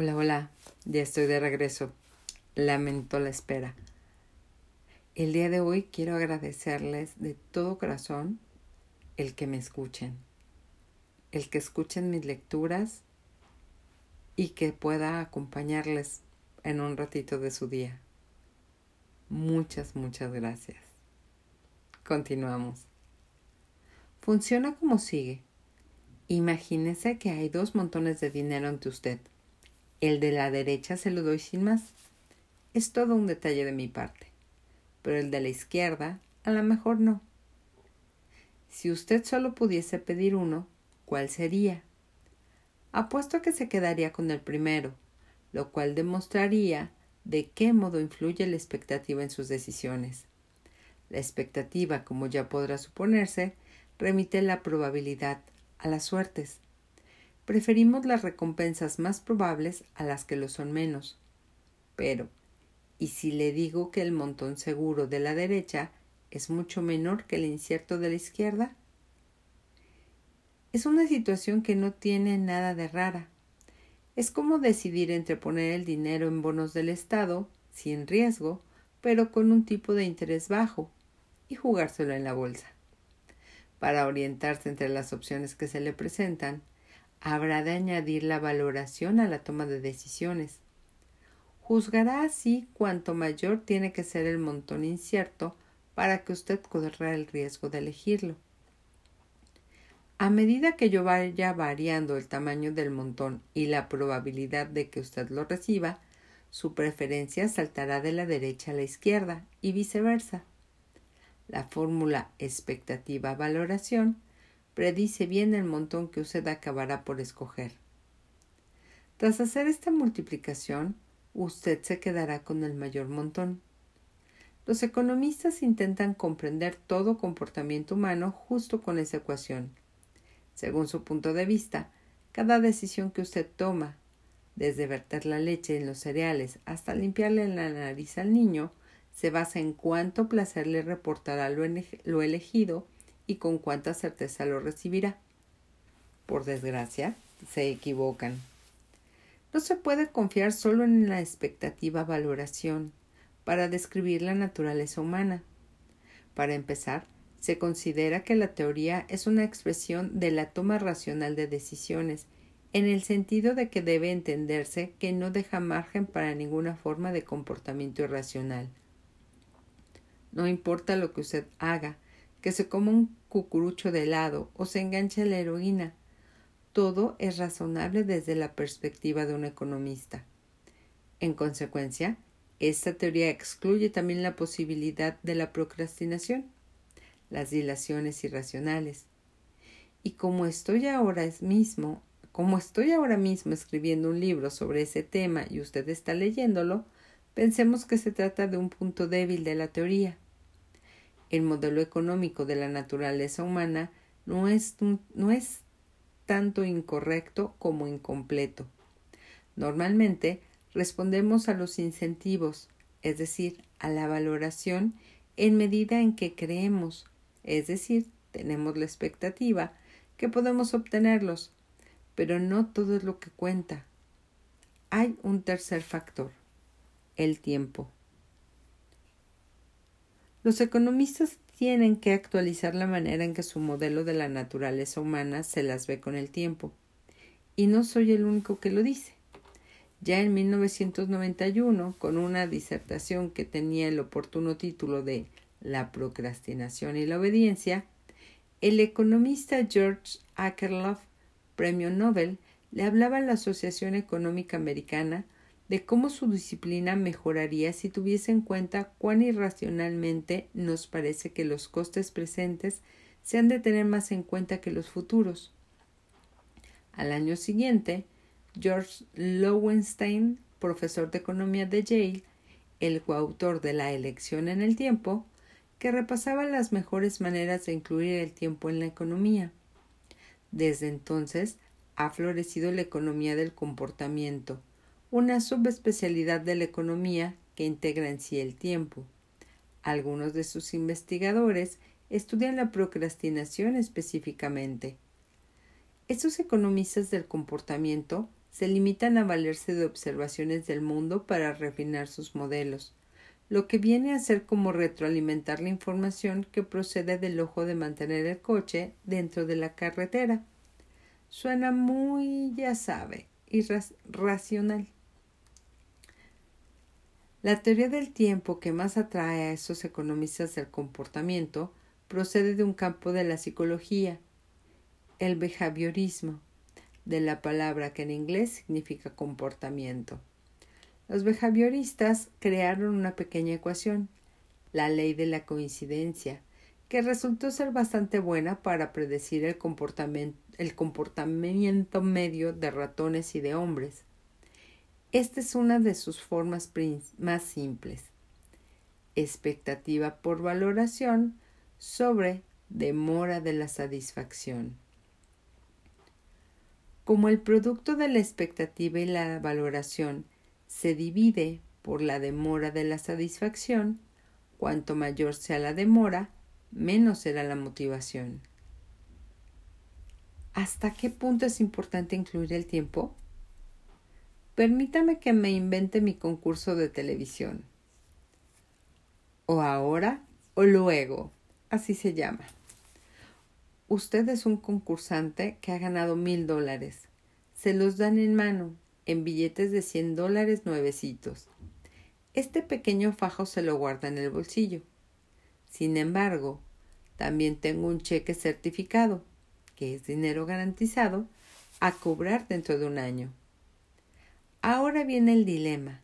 Hola, hola, ya estoy de regreso. Lamento la espera. El día de hoy quiero agradecerles de todo corazón el que me escuchen, el que escuchen mis lecturas y que pueda acompañarles en un ratito de su día. Muchas, muchas gracias. Continuamos. Funciona como sigue. Imagínese que hay dos montones de dinero ante usted. El de la derecha se lo doy sin más. Es todo un detalle de mi parte. Pero el de la izquierda, a lo mejor no. Si usted solo pudiese pedir uno, ¿cuál sería? Apuesto que se quedaría con el primero, lo cual demostraría de qué modo influye la expectativa en sus decisiones. La expectativa, como ya podrá suponerse, remite la probabilidad a las suertes. Preferimos las recompensas más probables a las que lo son menos. Pero, ¿y si le digo que el montón seguro de la derecha es mucho menor que el incierto de la izquierda? Es una situación que no tiene nada de rara. Es como decidir entre poner el dinero en bonos del Estado, sin riesgo, pero con un tipo de interés bajo, y jugárselo en la bolsa. Para orientarse entre las opciones que se le presentan, habrá de añadir la valoración a la toma de decisiones. Juzgará así cuánto mayor tiene que ser el montón incierto para que usted corra el riesgo de elegirlo. A medida que yo vaya variando el tamaño del montón y la probabilidad de que usted lo reciba, su preferencia saltará de la derecha a la izquierda y viceversa. La fórmula expectativa-valoración predice bien el montón que usted acabará por escoger. Tras hacer esta multiplicación, usted se quedará con el mayor montón. Los economistas intentan comprender todo comportamiento humano justo con esa ecuación. Según su punto de vista, cada decisión que usted toma, desde verter la leche en los cereales hasta limpiarle la nariz al niño, se basa en cuánto placer le reportará lo, elegido y con cuánta certeza lo recibirá. Por desgracia, se equivocan. No se puede confiar solo en la expectativa valoración para describir la naturaleza humana. Para empezar, se considera que la teoría es una expresión de la toma racional de decisiones, en el sentido de que debe entenderse que no deja margen para ninguna forma de comportamiento irracional. No importa lo que usted haga, que se coma un cucurucho de helado o se enganche a la heroína. Todo es razonable desde la perspectiva de un economista. En consecuencia, esta teoría excluye también la posibilidad de la procrastinación, las dilaciones irracionales. Y como estoy ahora mismo, como estoy ahora mismo escribiendo un libro sobre ese tema y usted está leyéndolo, pensemos que se trata de un punto débil de la teoría el modelo económico de la naturaleza humana no es, no es tanto incorrecto como incompleto. Normalmente respondemos a los incentivos, es decir, a la valoración en medida en que creemos, es decir, tenemos la expectativa que podemos obtenerlos, pero no todo es lo que cuenta. Hay un tercer factor, el tiempo. Los economistas tienen que actualizar la manera en que su modelo de la naturaleza humana se las ve con el tiempo. Y no soy el único que lo dice. Ya en 1991, con una disertación que tenía el oportuno título de La procrastinación y la obediencia, el economista George Akerlof, premio Nobel, le hablaba a la Asociación Económica Americana de cómo su disciplina mejoraría si tuviese en cuenta cuán irracionalmente nos parece que los costes presentes se han de tener más en cuenta que los futuros. Al año siguiente, George Lowenstein, profesor de economía de Yale, el coautor de La elección en el tiempo, que repasaba las mejores maneras de incluir el tiempo en la economía. Desde entonces ha florecido la economía del comportamiento, una subespecialidad de la economía que integra en sí el tiempo. Algunos de sus investigadores estudian la procrastinación específicamente. Estos economistas del comportamiento se limitan a valerse de observaciones del mundo para refinar sus modelos, lo que viene a ser como retroalimentar la información que procede del ojo de mantener el coche dentro de la carretera. Suena muy, ya sabe, irracional. La teoría del tiempo que más atrae a esos economistas del comportamiento procede de un campo de la psicología, el behaviorismo, de la palabra que en inglés significa comportamiento. Los behavioristas crearon una pequeña ecuación, la ley de la coincidencia, que resultó ser bastante buena para predecir el comportamiento, el comportamiento medio de ratones y de hombres. Esta es una de sus formas más simples. Expectativa por valoración sobre demora de la satisfacción. Como el producto de la expectativa y la valoración se divide por la demora de la satisfacción, cuanto mayor sea la demora, menos será la motivación. ¿Hasta qué punto es importante incluir el tiempo? Permítame que me invente mi concurso de televisión. O ahora o luego, así se llama. Usted es un concursante que ha ganado mil dólares. Se los dan en mano, en billetes de cien dólares nuevecitos. Este pequeño fajo se lo guarda en el bolsillo. Sin embargo, también tengo un cheque certificado, que es dinero garantizado, a cobrar dentro de un año. Ahora viene el dilema.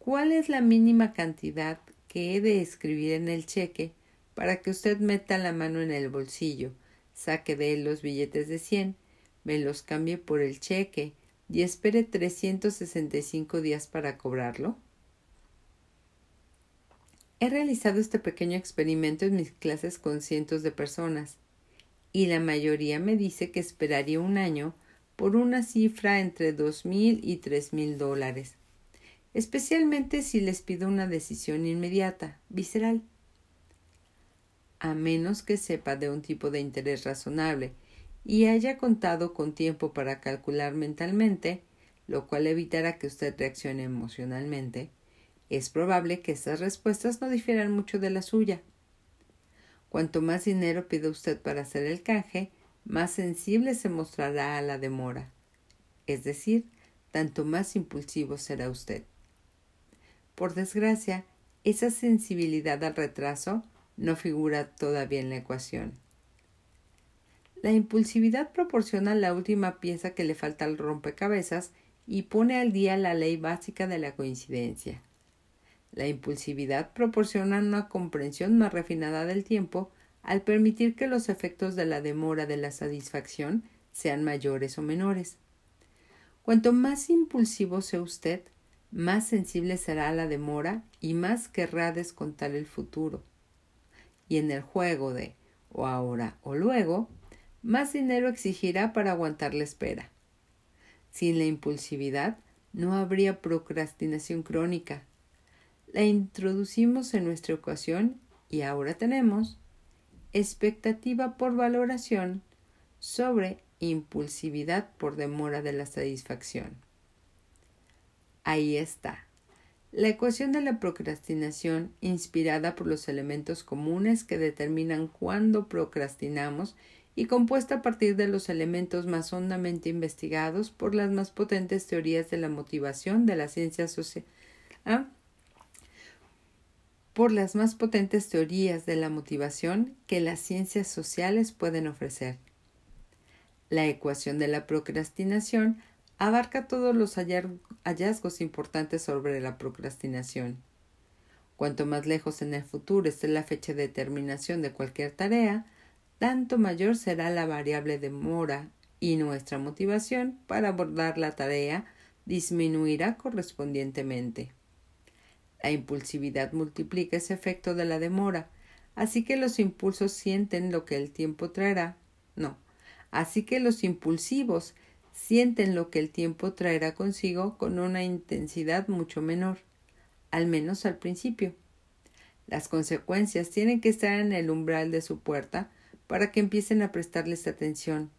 ¿Cuál es la mínima cantidad que he de escribir en el cheque para que usted meta la mano en el bolsillo, saque de él los billetes de cien, me los cambie por el cheque y espere 365 días para cobrarlo? He realizado este pequeño experimento en mis clases con cientos de personas, y la mayoría me dice que esperaría un año por una cifra entre dos mil y tres mil dólares, especialmente si les pido una decisión inmediata, visceral. A menos que sepa de un tipo de interés razonable y haya contado con tiempo para calcular mentalmente, lo cual evitará que usted reaccione emocionalmente, es probable que estas respuestas no difieran mucho de la suya. Cuanto más dinero pide usted para hacer el canje, más sensible se mostrará a la demora, es decir, tanto más impulsivo será usted. Por desgracia, esa sensibilidad al retraso no figura todavía en la ecuación. La impulsividad proporciona la última pieza que le falta al rompecabezas y pone al día la ley básica de la coincidencia. La impulsividad proporciona una comprensión más refinada del tiempo al permitir que los efectos de la demora de la satisfacción sean mayores o menores. Cuanto más impulsivo sea usted, más sensible será a la demora y más querrá descontar el futuro. Y en el juego de o ahora o luego, más dinero exigirá para aguantar la espera. Sin la impulsividad no habría procrastinación crónica. La introducimos en nuestra ocasión y ahora tenemos expectativa por valoración sobre impulsividad por demora de la satisfacción. Ahí está. La ecuación de la procrastinación, inspirada por los elementos comunes que determinan cuándo procrastinamos y compuesta a partir de los elementos más hondamente investigados por las más potentes teorías de la motivación de la ciencia social, ¿ah? Por las más potentes teorías de la motivación que las ciencias sociales pueden ofrecer. La ecuación de la procrastinación abarca todos los hallazgos importantes sobre la procrastinación. Cuanto más lejos en el futuro esté la fecha de terminación de cualquier tarea, tanto mayor será la variable de mora y nuestra motivación para abordar la tarea disminuirá correspondientemente. La impulsividad multiplica ese efecto de la demora, así que los impulsos sienten lo que el tiempo traerá. No, así que los impulsivos sienten lo que el tiempo traerá consigo con una intensidad mucho menor, al menos al principio. Las consecuencias tienen que estar en el umbral de su puerta para que empiecen a prestarles atención.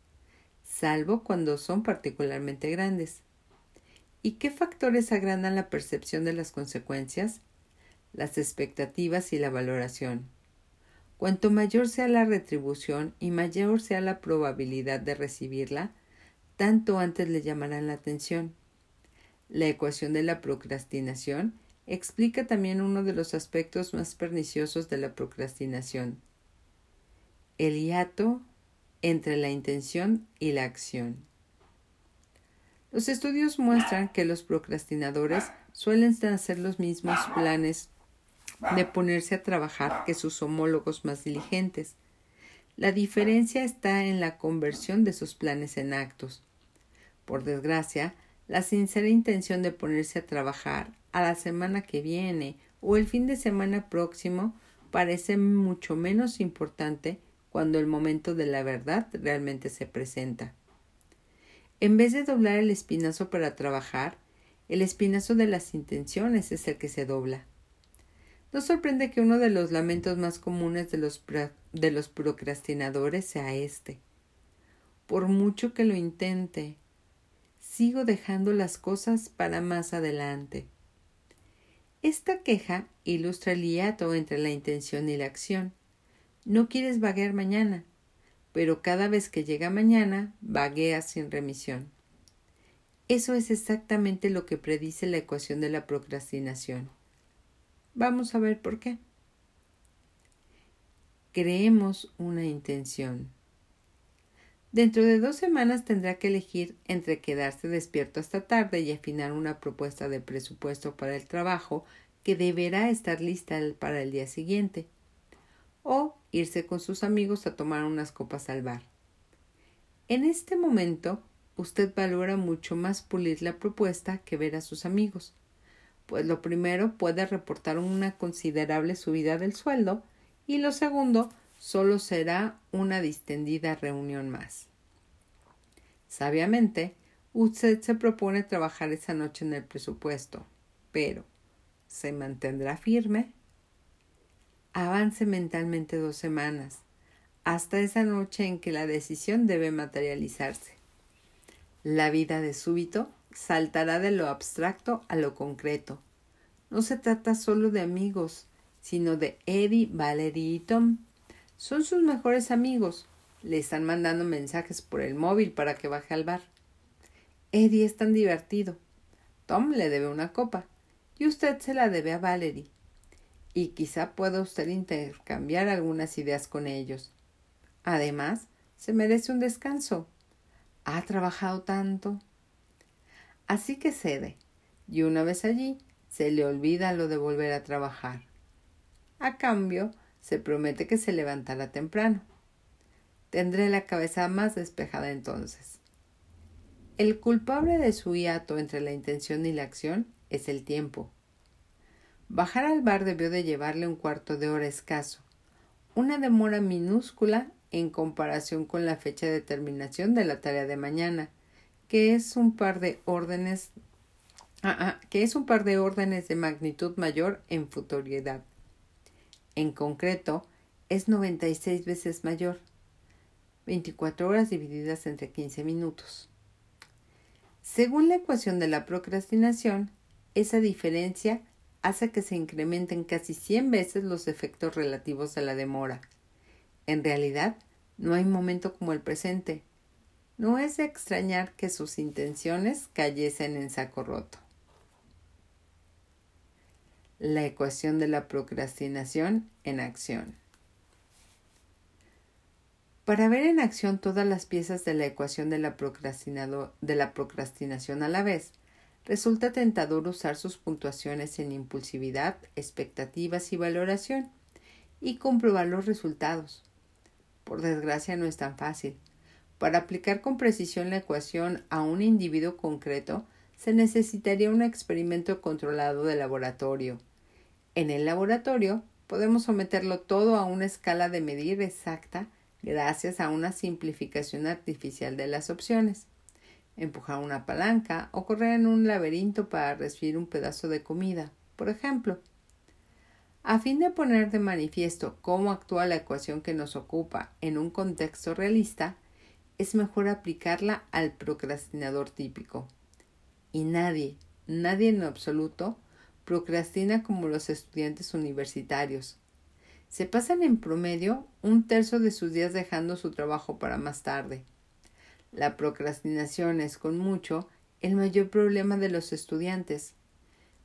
salvo cuando son particularmente grandes. ¿Y qué factores agrandan la percepción de las consecuencias? Las expectativas y la valoración. Cuanto mayor sea la retribución y mayor sea la probabilidad de recibirla, tanto antes le llamarán la atención. La ecuación de la procrastinación explica también uno de los aspectos más perniciosos de la procrastinación, el hiato entre la intención y la acción. Los estudios muestran que los procrastinadores suelen hacer los mismos planes de ponerse a trabajar que sus homólogos más diligentes. La diferencia está en la conversión de sus planes en actos. Por desgracia, la sincera intención de ponerse a trabajar a la semana que viene o el fin de semana próximo parece mucho menos importante cuando el momento de la verdad realmente se presenta. En vez de doblar el espinazo para trabajar, el espinazo de las intenciones es el que se dobla. No sorprende que uno de los lamentos más comunes de los, de los procrastinadores sea este. Por mucho que lo intente, sigo dejando las cosas para más adelante. Esta queja ilustra el hiato entre la intención y la acción. No quieres vaguear mañana, pero cada vez que llega mañana vagueas sin remisión. Eso es exactamente lo que predice la ecuación de la procrastinación. Vamos a ver por qué. Creemos una intención. Dentro de dos semanas tendrá que elegir entre quedarse despierto hasta tarde y afinar una propuesta de presupuesto para el trabajo que deberá estar lista para el día siguiente, o irse con sus amigos a tomar unas copas al bar. En este momento, usted valora mucho más pulir la propuesta que ver a sus amigos, pues lo primero puede reportar una considerable subida del sueldo y lo segundo solo será una distendida reunión más. Sabiamente, usted se propone trabajar esa noche en el presupuesto, pero ¿se mantendrá firme? Avance mentalmente dos semanas, hasta esa noche en que la decisión debe materializarse. La vida de súbito saltará de lo abstracto a lo concreto. No se trata solo de amigos, sino de Eddie, Valerie y Tom. Son sus mejores amigos. Le están mandando mensajes por el móvil para que baje al bar. Eddie es tan divertido. Tom le debe una copa y usted se la debe a Valerie y quizá pueda usted intercambiar algunas ideas con ellos. Además, se merece un descanso. Ha trabajado tanto. Así que cede, y una vez allí se le olvida lo de volver a trabajar. A cambio, se promete que se levantará temprano. Tendré la cabeza más despejada entonces. El culpable de su hiato entre la intención y la acción es el tiempo. Bajar al bar debió de llevarle un cuarto de hora escaso, una demora minúscula en comparación con la fecha de terminación de la tarea de mañana, que es un par de órdenes ah, ah, que es un par de órdenes de magnitud mayor en futoriedad. En concreto, es 96 veces mayor, 24 horas divididas entre 15 minutos. Según la ecuación de la procrastinación, esa diferencia hace que se incrementen casi 100 veces los efectos relativos a la demora. En realidad, no hay momento como el presente. No es de extrañar que sus intenciones cayesen en saco roto. La ecuación de la procrastinación en acción. Para ver en acción todas las piezas de la ecuación de la, de la procrastinación a la vez, resulta tentador usar sus puntuaciones en impulsividad, expectativas y valoración y comprobar los resultados. Por desgracia no es tan fácil. Para aplicar con precisión la ecuación a un individuo concreto, se necesitaría un experimento controlado de laboratorio. En el laboratorio podemos someterlo todo a una escala de medida exacta gracias a una simplificación artificial de las opciones empujar una palanca o correr en un laberinto para recibir un pedazo de comida, por ejemplo. A fin de poner de manifiesto cómo actúa la ecuación que nos ocupa en un contexto realista, es mejor aplicarla al procrastinador típico. Y nadie, nadie en absoluto, procrastina como los estudiantes universitarios. Se pasan en promedio un tercio de sus días dejando su trabajo para más tarde. La procrastinación es, con mucho, el mayor problema de los estudiantes.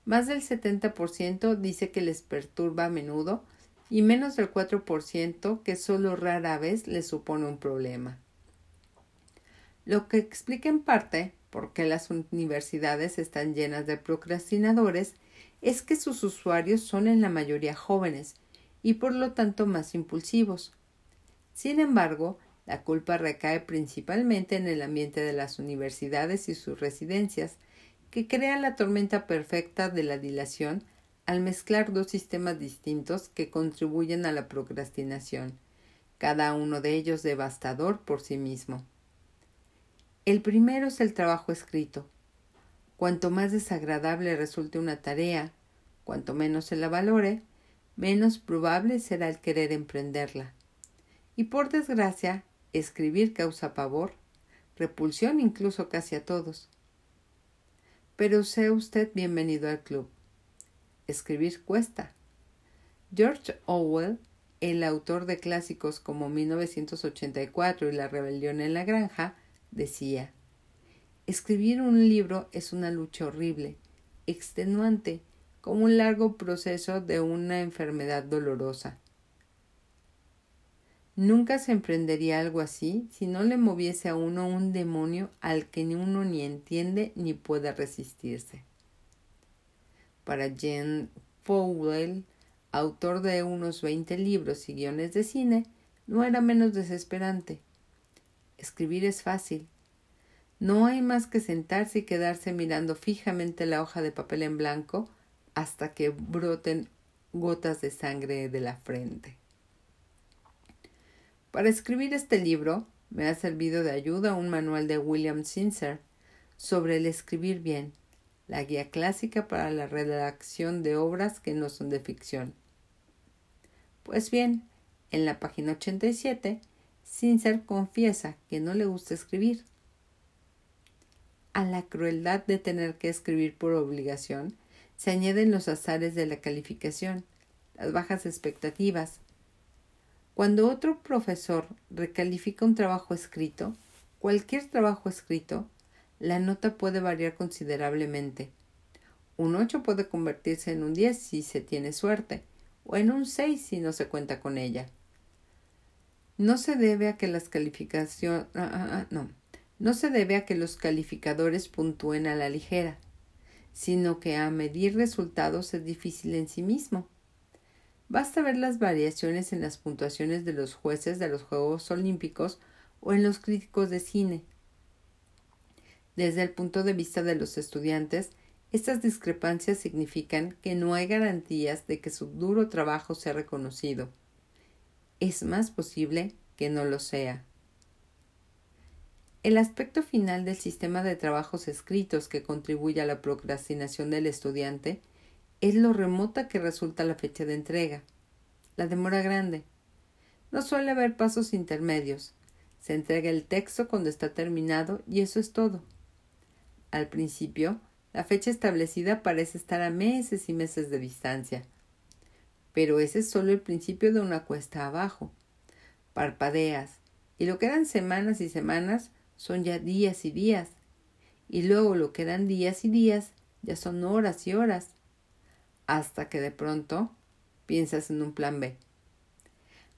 Más del 70% dice que les perturba a menudo y menos del 4% que solo rara vez les supone un problema. Lo que explica en parte por qué las universidades están llenas de procrastinadores es que sus usuarios son en la mayoría jóvenes y por lo tanto más impulsivos. Sin embargo, la culpa recae principalmente en el ambiente de las universidades y sus residencias, que crea la tormenta perfecta de la dilación al mezclar dos sistemas distintos que contribuyen a la procrastinación, cada uno de ellos devastador por sí mismo. El primero es el trabajo escrito. Cuanto más desagradable resulte una tarea, cuanto menos se la valore, menos probable será el querer emprenderla. Y por desgracia, escribir causa pavor, repulsión incluso casi a todos. Pero sea usted bienvenido al club. Escribir cuesta. George Orwell, el autor de clásicos como 1984 y La rebelión en la granja, decía, Escribir un libro es una lucha horrible, extenuante, como un largo proceso de una enfermedad dolorosa. Nunca se emprendería algo así si no le moviese a uno un demonio al que ni uno ni entiende ni puede resistirse. Para Jen Fowell, autor de unos veinte libros y guiones de cine, no era menos desesperante. Escribir es fácil. No hay más que sentarse y quedarse mirando fijamente la hoja de papel en blanco hasta que broten gotas de sangre de la frente. Para escribir este libro me ha servido de ayuda un manual de William Sincer sobre el escribir bien, la guía clásica para la redacción de obras que no son de ficción. Pues bien, en la página 87, Sincer confiesa que no le gusta escribir. A la crueldad de tener que escribir por obligación, se añaden los azares de la calificación, las bajas expectativas. Cuando otro profesor recalifica un trabajo escrito, cualquier trabajo escrito, la nota puede variar considerablemente. Un 8 puede convertirse en un 10 si se tiene suerte, o en un 6 si no se cuenta con ella. No se debe a que las calificaciones ah, ah, ah, no, no se debe a que los calificadores puntúen a la ligera sino que a medir resultados es difícil en sí mismo. Basta ver las variaciones en las puntuaciones de los jueces de los Juegos Olímpicos o en los críticos de cine. Desde el punto de vista de los estudiantes, estas discrepancias significan que no hay garantías de que su duro trabajo sea reconocido. Es más posible que no lo sea. El aspecto final del sistema de trabajos escritos que contribuye a la procrastinación del estudiante es lo remota que resulta la fecha de entrega, la demora grande. No suele haber pasos intermedios. Se entrega el texto cuando está terminado y eso es todo. Al principio, la fecha establecida parece estar a meses y meses de distancia. Pero ese es solo el principio de una cuesta abajo. Parpadeas, y lo que eran semanas y semanas son ya días y días, y luego lo que eran días y días ya son horas y horas, hasta que de pronto piensas en un plan B.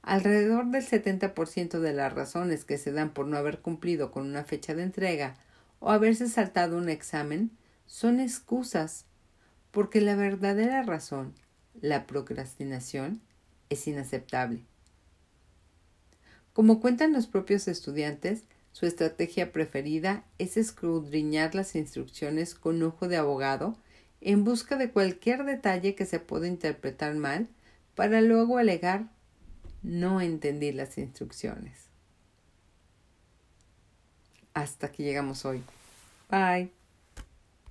Alrededor del 70% de las razones que se dan por no haber cumplido con una fecha de entrega o haberse saltado un examen son excusas, porque la verdadera razón, la procrastinación, es inaceptable. Como cuentan los propios estudiantes, su estrategia preferida es escudriñar las instrucciones con ojo de abogado en busca de cualquier detalle que se pueda interpretar mal para luego alegar no entendí las instrucciones. Hasta que llegamos hoy. Bye.